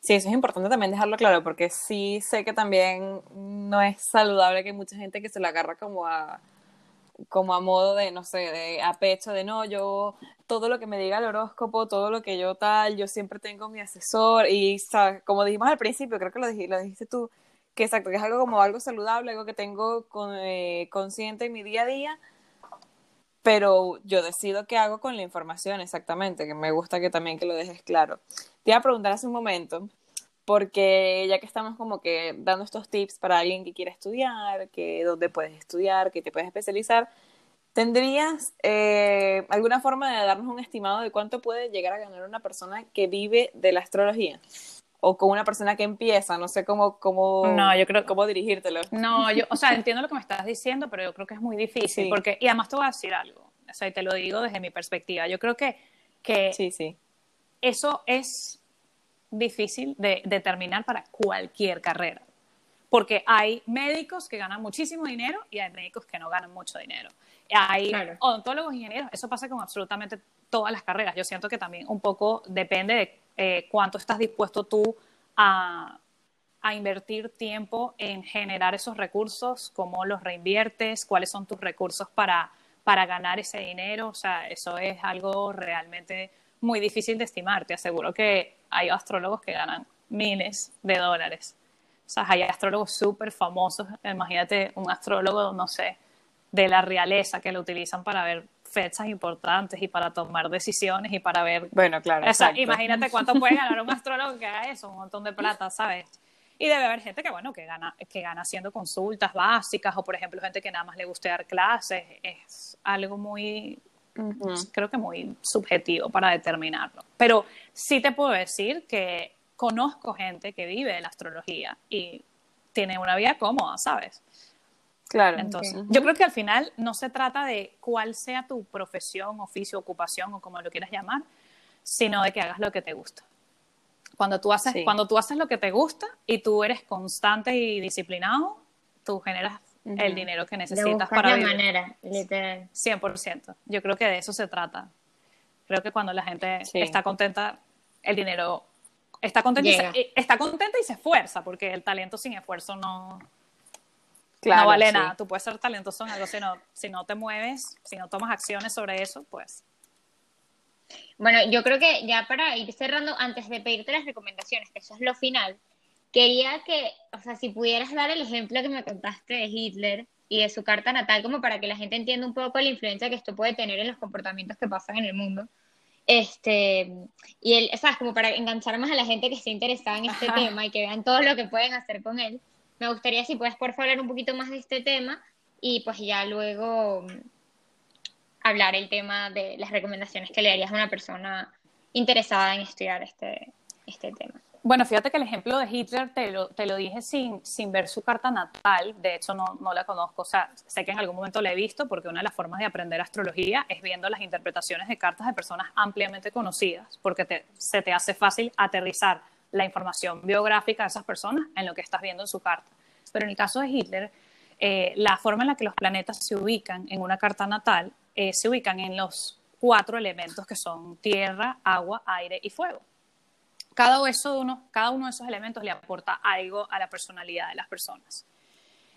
Sí, eso es importante también dejarlo claro, porque sí sé que también no es saludable que hay mucha gente que se la agarra como a como a modo de, no sé, de a pecho, de no, yo, todo lo que me diga el horóscopo, todo lo que yo tal, yo siempre tengo mi asesor y, ¿sabes? como dijimos al principio, creo que lo, dijiste, lo dijiste tú, que exacto, que es algo como algo saludable, algo que tengo con, eh, consciente en mi día a día, pero yo decido qué hago con la información exactamente, que me gusta que también que lo dejes claro. Te iba a preguntar hace un momento, porque ya que estamos como que dando estos tips para alguien que quiera estudiar, que dónde puedes estudiar, que te puedes especializar, ¿tendrías eh, alguna forma de darnos un estimado de cuánto puede llegar a ganar una persona que vive de la astrología? o con una persona que empieza, no sé cómo, cómo, no, yo creo, cómo dirigírtelo. No, yo, o sea, entiendo lo que me estás diciendo, pero yo creo que es muy difícil, porque, y además te voy a decir algo, o sea, y te lo digo desde mi perspectiva, yo creo que, que sí, sí. eso es difícil de determinar para cualquier carrera, porque hay médicos que ganan muchísimo dinero y hay médicos que no ganan mucho dinero. Hay odontólogos, ingenieros, eso pasa con absolutamente todas las carreras. Yo siento que también un poco depende de eh, cuánto estás dispuesto tú a, a invertir tiempo en generar esos recursos, cómo los reinviertes, cuáles son tus recursos para, para ganar ese dinero. O sea, eso es algo realmente muy difícil de estimar. Te aseguro que hay astrólogos que ganan miles de dólares. O sea, hay astrólogos súper famosos. Imagínate un astrólogo, no sé, de la realeza que lo utilizan para ver fechas importantes y para tomar decisiones y para ver. Bueno, claro. O sea, imagínate cuánto puede ganar un astrólogo que haga eso, un montón de plata, ¿sabes? Y debe haber gente que, bueno, que gana, que gana haciendo consultas básicas o, por ejemplo, gente que nada más le guste dar clases. Es algo muy, creo que muy subjetivo para determinarlo. Pero sí te puedo decir que conozco gente que vive de la astrología y tiene una vida cómoda, ¿sabes? Claro. Entonces, yo creo que al final no se trata de cuál sea tu profesión, oficio, ocupación o como lo quieras llamar, sino de que hagas lo que te gusta. Cuando tú haces, cuando tú haces lo que te gusta y tú eres constante y disciplinado, tú generas el dinero que necesitas para la vivir. manera, literal. 100%. Yo creo que de eso se trata. Creo que cuando la gente está contenta, el dinero está contenta y, se, está contenta y se esfuerza, porque el talento sin esfuerzo no, no vale nada. Tú puedes ser talentoso en algo si no, si no te mueves, si no tomas acciones sobre eso, pues bueno, yo creo que ya para ir cerrando, antes de pedirte las recomendaciones, que eso es lo final, quería que, o sea, si pudieras dar el ejemplo que me contaste de Hitler y de su carta natal, como para que la gente entienda un poco la influencia que esto puede tener en los comportamientos que pasan en el mundo. Este, y él, ¿sabes? Como para enganchar más a la gente que esté interesada en este tema y que vean todo lo que pueden hacer con él. Me gustaría si puedes, por favor, hablar un poquito más de este tema y pues ya luego hablar el tema de las recomendaciones que le darías a una persona interesada en estudiar este, este tema. Bueno, fíjate que el ejemplo de Hitler te lo, te lo dije sin, sin ver su carta natal, de hecho no, no, la conozco, o sea, sé que en algún momento la he visto porque una de las formas de aprender astrología es viendo las interpretaciones de cartas de personas ampliamente conocidas, porque te, se te hace fácil aterrizar la información biográfica de esas personas en lo que estás viendo en su carta. Pero en el caso de Hitler, eh, la forma en la que los planetas se ubican en una carta natal eh, se ubican en los cuatro elementos que son tierra, agua, aire y fuego. Cada, uno, de esos elementos le aporta algo a la personalidad de las personas.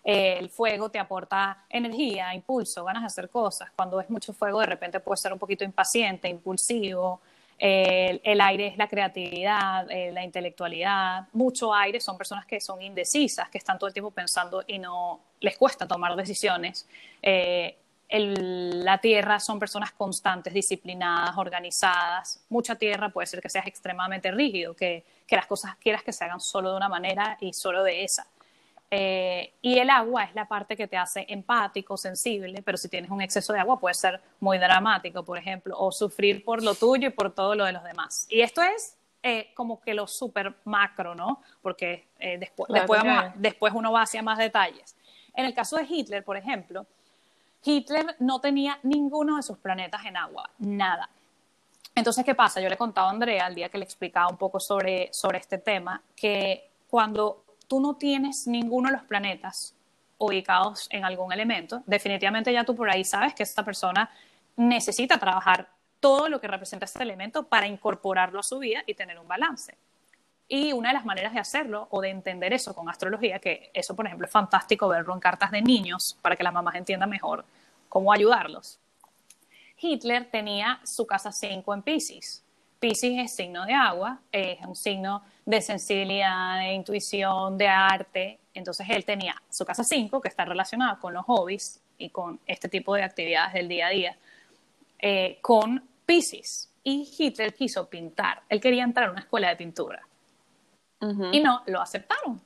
Eh, el fuego te aporta energía, impulso, ganas de hacer cosas. Cuando es mucho fuego, de repente puede ser un poquito impaciente, impulsivo. el, aire es la creatividad, eh, la intelectualidad. Mucho aire son personas que son indecisas, que están todo el tiempo pensando y no les cuesta tomar decisiones la tierra son personas constantes, disciplinadas, organizadas. Mucha tierra puede ser que seas extremadamente rígido, que, las cosas quieras que se hagan solo de una manera y solo de esa. Eh, y el agua es la parte que te hace empático, sensible, pero si tienes un exceso de agua puede ser muy dramático, por ejemplo, o sufrir por lo tuyo y por todo lo de los demás. Y esto es eh, como que lo súper macro, ¿no? Porque eh, después, después uno va hacia más detalles. En el caso de Hitler, por ejemplo, Hitler no tenía ninguno de sus planetas en agua, nada. Entonces, ¿qué pasa? Yo le contaba a Andrea al día que le explicaba un poco sobre, sobre este tema, que cuando tú no tienes ninguno de los planetas ubicados en algún elemento, definitivamente ya tú por ahí sabes que esta persona necesita trabajar todo lo que representa este elemento para incorporarlo a su vida y tener un balance. Y una de las maneras de hacerlo o de entender eso con astrología, que eso, por ejemplo, es fantástico verlo en cartas de niños para que las mamás entiendan mejor cómo ayudarlos. Hitler tenía su casa 5 en Pisces. Pisces es signo de agua, es un signo de sensibilidad, de intuición, de arte. Entonces él tenía su casa 5, que está relacionada con los hobbies y con este tipo de actividades del día a día, eh, con Pisces. Y Hitler quiso pintar. Él quería entrar a una escuela de pintura y no lo aceptaron.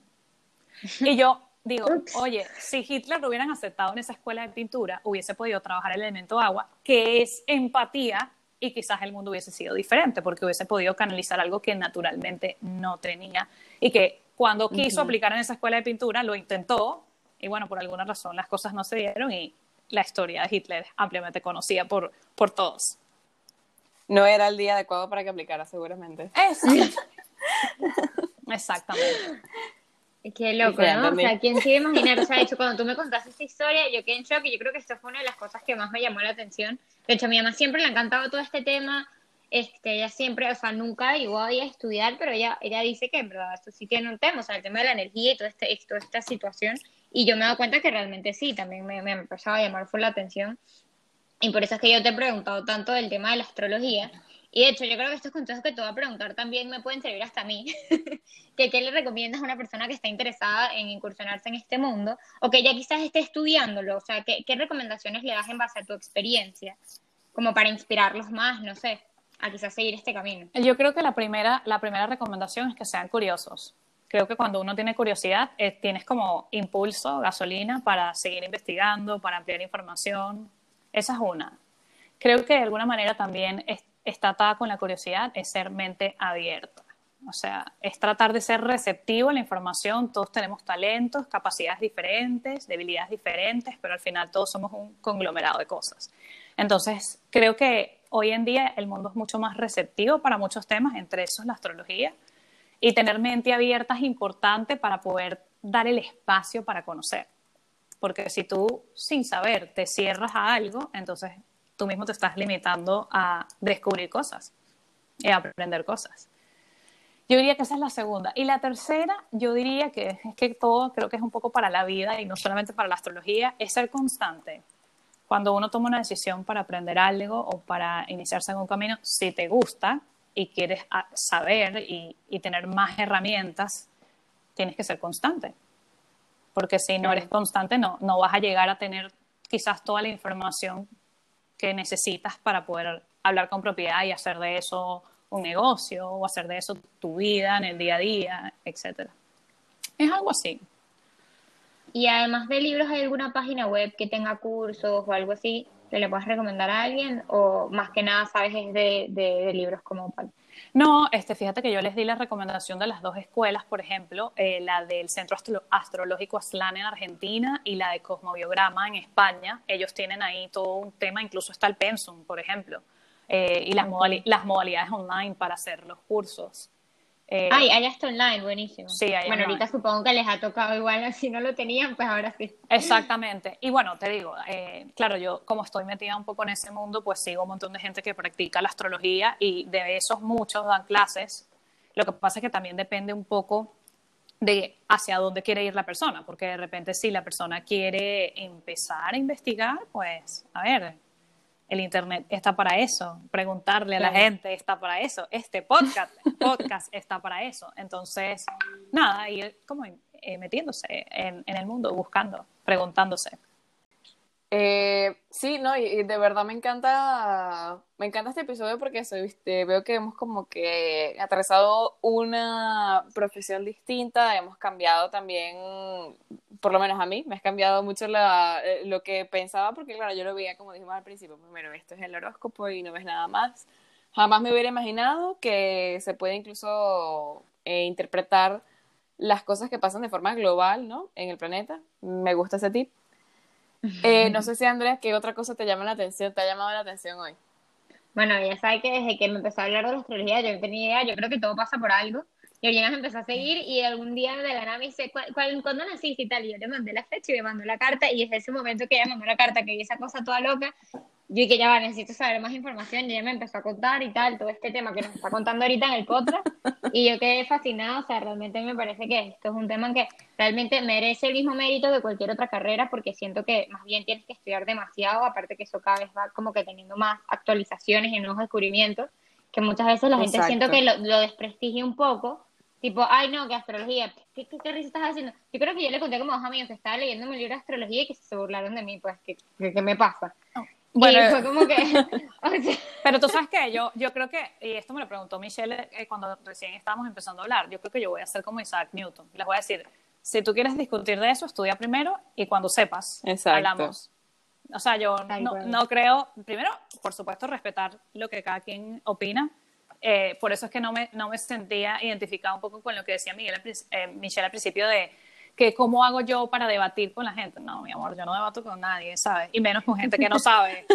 Y yo digo, oye, si Hitler lo hubieran aceptado en esa escuela de pintura, hubiese podido trabajar el elemento agua, que es empatía, y quizás el mundo hubiese sido diferente, porque hubiese podido canalizar algo que naturalmente no tenía, y que cuando quiso aplicar en esa escuela de pintura lo intentó, y bueno, por alguna razón las cosas no se dieron, y la historia de Hitler es ampliamente conocida por, por todos. No era el día adecuado para que aplicara, seguramente. Exacto. Exactamente. Qué loco, ¿no? O sea, ¿quién se iba a imaginar? O sea, de hecho, cuando tú me contaste esta historia, yo quedé en shock y yo creo que esto fue una de las cosas que más me llamó la atención. De hecho, a mi mamá siempre le ha encantado todo este tema este, ella siempre, o sea, nunca llegó a estudiar, pero ella, ella dice que en verdad esto sí tiene un tema, o sea, el tema de la energía y toda, este, toda esta situación. Y yo me he dado cuenta que realmente sí, también me, me empezaba a llamar por la atención. Y por eso es que yo te he preguntado tanto del tema de la astrología. Y de hecho, yo creo que estos consejos que te voy a preguntar también me pueden servir hasta a mí. que ¿Qué le recomiendas a una persona que está interesada en incursionarse en este mundo o que ya quizás esté estudiándolo? O sea, ¿qué, qué recomendaciones le das en base a tu experiencia? Como para inspirarlos más, no sé a quizás seguir este camino? Yo creo que la primera, la primera recomendación es que sean curiosos. Creo que cuando uno tiene curiosidad, eh, tienes como impulso, gasolina para seguir investigando, para ampliar información. Esa es una. Creo que de alguna manera también está atada con la curiosidad, es ser mente abierta. O sea, es tratar de ser receptivo a la información. Todos tenemos talentos, capacidades diferentes, debilidades diferentes, pero al final todos somos un conglomerado de cosas. Entonces, creo que hoy en día el mundo es mucho más receptivo para muchos temas, entre esos la astrología, y tener mente abierta es importante para poder dar el espacio para conocer. Porque si tú, sin saber, te cierras a algo, entonces tú mismo te estás limitando a descubrir cosas y a aprender cosas. Yo diría que esa es la segunda. Y la tercera, yo diría que es que todo creo que es un poco para la vida y no solamente para la astrología, es ser constante cuando uno toma una decisión para aprender algo o para iniciarse en un camino, si te gusta y quieres ah, saber y, tener más herramientas, tienes que ser constante. Porque si no eres constante, no, no vas a llegar a tener quizás toda la información que necesitas para poder hablar con propiedad y hacer de eso un negocio o hacer de eso tu vida en el día a día, etc. Es algo así. Y además de libros, ¿hay alguna página web que tenga cursos o algo así que le puedas recomendar a alguien? ¿O más que nada sabes es de, libros como tal? No, este, fíjate que yo les di la recomendación de las dos escuelas, por ejemplo, eh, la del Centro Astrológico Aslan en Argentina y la de Cosmobiograma en España. Ellos tienen ahí todo un tema, incluso está el Pensum, por ejemplo, eh, y las, las modalidades online para hacer los cursos. Eh, Ay, allá está online, buenísimo. Sí, bueno, ahorita supongo que les ha tocado igual, si no lo tenían, pues ahora sí. Exactamente. Y bueno, te digo, eh, claro, yo como estoy metida un poco en ese mundo, pues sigo un montón de gente que practica la astrología y de esos muchos dan clases. Lo que pasa es que también depende un poco de hacia dónde quiere ir la persona, porque de repente si la persona quiere empezar a investigar, pues, a ver, el Internet está para eso, preguntarle a la gente está para eso, este podcast, podcast está para eso. Entonces, nada, ir como eh, metiéndose en, el mundo, buscando, preguntándose. Eh, sí, no, y, de verdad me encanta, me encanta este episodio porque soy, veo que hemos como que atravesado una profesión distinta, hemos cambiado también por lo menos a mí, me ha cambiado mucho eh, lo que pensaba, porque claro, yo lo veía como dijimos al principio, primero esto es el horóscopo y no ves nada más. Jamás me hubiera imaginado que se puede incluso eh, interpretar las cosas que pasan de forma global, ¿no? En el planeta. Me gusta ese tip. Eh, no sé si, Andrea, ¿qué otra cosa te llama la atención? ¿Te ha llamado la atención hoy? Bueno, ya sabes que desde que me empezó a hablar de la astrología, yo no tenía idea, yo creo que todo pasa por algo. Y Oriana me empezó a seguir y algún día de la nada me dice, ¿cuándo naciste y tal? Y yo le mandé la fecha y me mandó la carta y desde ese momento que ella mandó la carta, que vi esa cosa toda loca, yo que ya va, necesito saber más información. Y ella me empezó a contar y tal, todo este tema que nos está contando ahorita en el podcast. Y yo quedé fascinada, o sea, realmente me parece que esto es un tema que realmente merece el mismo mérito que cualquier otra carrera porque siento que más bien tienes que estudiar demasiado, aparte que eso cada vez va como que teniendo más actualizaciones y nuevos descubrimientos que muchas veces la gente siento que lo, lo desprestigia un poco, tipo, ay no, que astrología, ¿qué, qué, risa estás haciendo? Yo creo que yo le conté como dos amigos que estaba leyendo un libro de astrología y que se burlaron de mí, pues, ¿qué, qué, me pasa? Bueno, y fue como que... Pero tú sabes que yo, yo creo que, y esto me lo preguntó Michelle eh, cuando recién estábamos empezando a hablar, yo creo que yo voy a hacer como Isaac Newton. Les voy a decir, si tú quieres discutir de eso, estudia primero y cuando sepas, hablamos. O sea, yo no, no, creo, primero, por supuesto, respetar lo que cada quien opina. Eh, por eso es que no me, no me sentía identificada un poco con lo que decía Miguel, eh, Michelle al principio de que cómo hago yo para debatir con la gente. No, mi amor, yo no debato con nadie, ¿sabes? Y menos con gente que no sabe.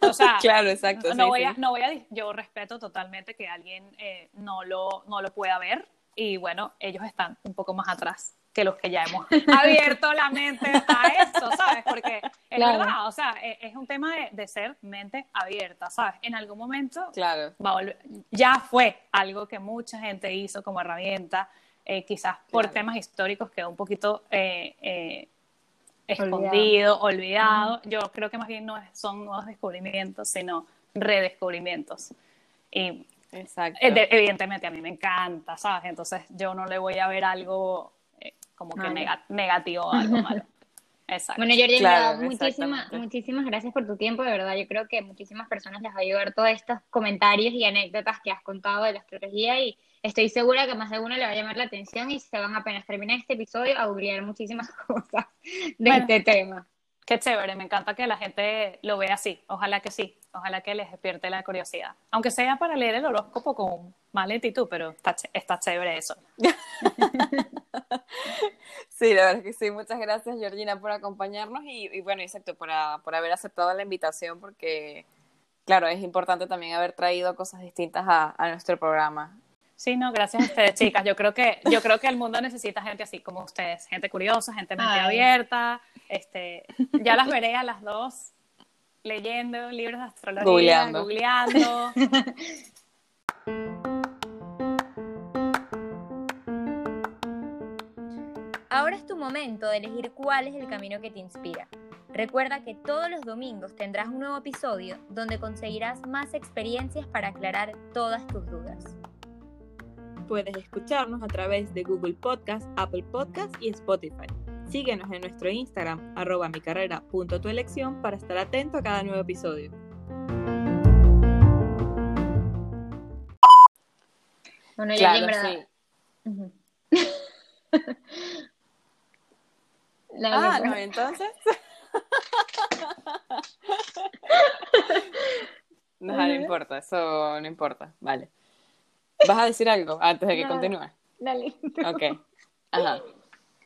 O sea, claro, exacto. No, voy A, no voy a, yo respeto totalmente que alguien eh, no, lo, no lo pueda ver y bueno, ellos están un poco más atrás que los que ya hemos abierto la mente a eso, ¿sabes? Porque es verdad, o sea, e, es, un tema de, ser mente abierta, ¿sabes? En algún momento claro. ya fue algo que mucha gente hizo como herramienta, eh, quizás por temas históricos quedó un poquito eh, eh, escondido, olvidado. Yo creo que más bien no son nuevos descubrimientos, sino redescubrimientos. Y Exacto. evidentemente a mí me encanta, ¿sabes? Entonces yo no le voy a ver algo como que negativo o algo malo. Exacto. Bueno, Jordi, muchísimas, muchísimas gracias por tu tiempo, de verdad. Yo creo que muchísimas personas les va a ayudar todos estos comentarios y anécdotas que has contado de la astrología y estoy segura que más de uno le va a llamar la atención y se van apenas terminar este episodio a googlear muchísimas cosas de este tema. Qué chévere, me encanta que la gente lo vea así. Ojalá que sí, ojalá que les despierte la curiosidad. Aunque sea para leer el horóscopo con más lentitud, pero está, está chévere eso. sí, la verdad es que sí. Muchas gracias, Georgina, por acompañarnos y, bueno, exacto, por, por haber aceptado la invitación porque, claro, es importante también haber traído cosas distintas a, a nuestro programa. Sí, no, gracias a ustedes, chicas. Yo creo que, yo creo que el mundo necesita gente así como ustedes, gente curiosa, gente mente abierta. Este, ya las veré a las dos leyendo libros de astrología, googleando. Ahora es tu momento de elegir cuál es el camino que te inspira. Recuerda que todos los domingos tendrás un nuevo episodio donde conseguirás más experiencias para aclarar todas tus dudas. Puedes escucharnos a través de Google Podcast, Apple Podcast y Spotify. Síguenos en nuestro Instagram, arroba mi carrera punto tu elección, para estar atento a cada nuevo episodio. Bueno, ya en verdad. ah, no, entonces. no, no importa, eso no importa. Vale. ¿Vas a decir algo antes de que continúe? Dale. Ok. Ajá.